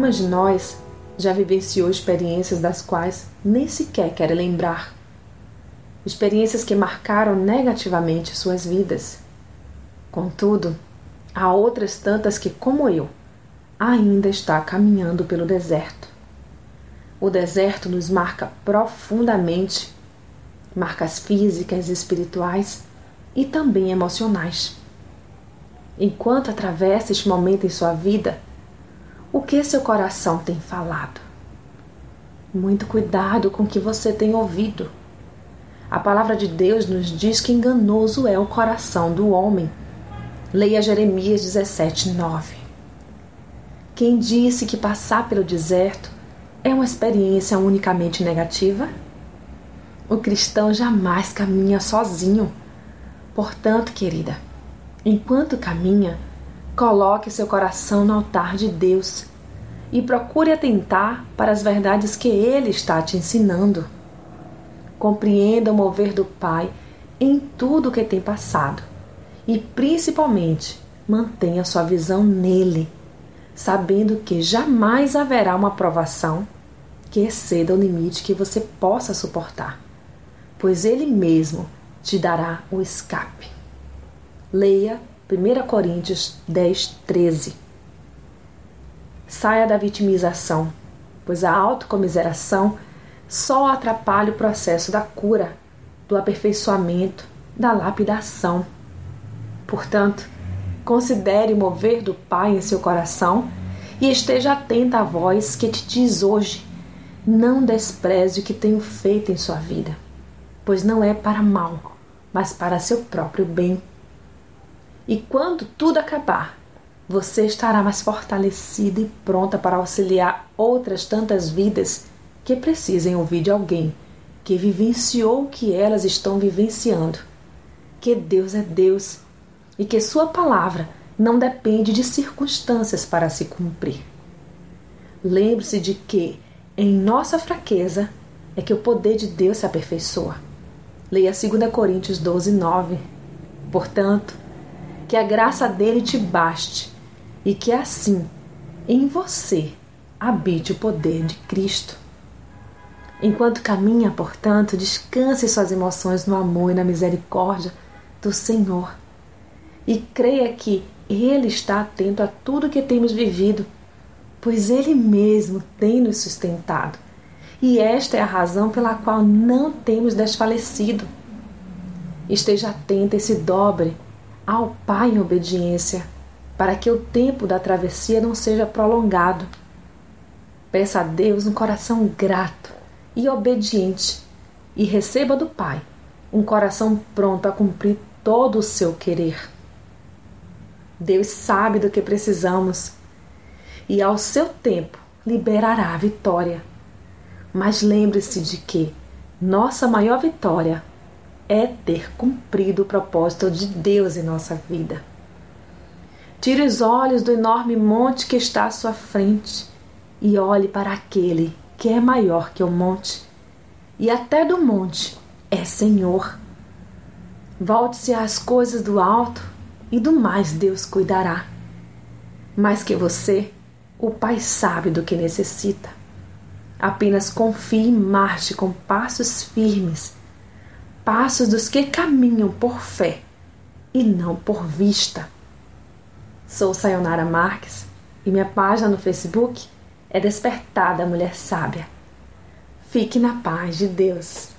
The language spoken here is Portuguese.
Algumas de nós já vivenciou experiências das quais nem sequer quer lembrar. Experiências que marcaram negativamente suas vidas. Contudo, há outras tantas que, como eu, ainda está caminhando pelo deserto. O deserto nos marca profundamente, marcas físicas, espirituais e também emocionais. Enquanto atravessa este momento em sua vida, o que seu coração tem falado? Muito cuidado com o que você tem ouvido. A palavra de Deus nos diz que enganoso é o coração do homem. Leia Jeremias 17, 9. Quem disse que passar pelo deserto é uma experiência unicamente negativa? O cristão jamais caminha sozinho. Portanto, querida, enquanto caminha, coloque seu coração no altar de Deus e procure atentar para as verdades que Ele está te ensinando. Compreenda o mover do Pai em tudo o que tem passado e, principalmente, mantenha sua visão nele sabendo que jamais haverá uma provação que exceda o limite que você possa suportar, pois Ele mesmo te dará o escape. Leia 1 Coríntios 10, 13. Saia da vitimização, pois a autocomiseração só atrapalha o processo da cura, do aperfeiçoamento, da lapidação. Portanto, Considere mover do Pai em seu coração e esteja atenta à voz que te diz hoje: não despreze o que tenho feito em sua vida, pois não é para mal, mas para seu próprio bem. E quando tudo acabar, você estará mais fortalecida e pronta para auxiliar outras tantas vidas que precisem ouvir de alguém que vivenciou o que elas estão vivenciando. Que Deus é Deus e que Sua palavra não depende de circunstâncias para se cumprir. Lembre-se de que, em nossa fraqueza, é que o poder de Deus se aperfeiçoa. Leia 2 Coríntios 12, 9. Portanto, que a graça dele te baste e que assim, em você, habite o poder de Cristo. Enquanto caminha, portanto, descanse suas emoções no amor e na misericórdia do Senhor e creia que Ele está atento a tudo que temos vivido, pois Ele mesmo tem nos sustentado. E esta é a razão pela qual não temos desfalecido. Esteja atento e se dobre ao Pai em obediência, para que o tempo da travessia não seja prolongado. Peça a Deus um coração grato e obediente e receba do Pai um coração pronto a cumprir todo o seu querer. Deus sabe do que precisamos e, ao seu tempo, liberará a vitória. Mas lembre-se de que nossa maior vitória é ter cumprido o propósito de Deus em nossa vida. Tire os olhos do enorme monte que está à sua frente e olhe para aquele que é maior que o monte e até do monte é Senhor. Volte-se às coisas do alto e do mais Deus cuidará. Mais que você, o Pai sabe do que necessita. Apenas confie e marche com passos firmes, passos dos que caminham por fé e não por vista. Sou Sayonara Marques e minha página no Facebook é Despertada Mulher Sábia. Fique na paz de Deus.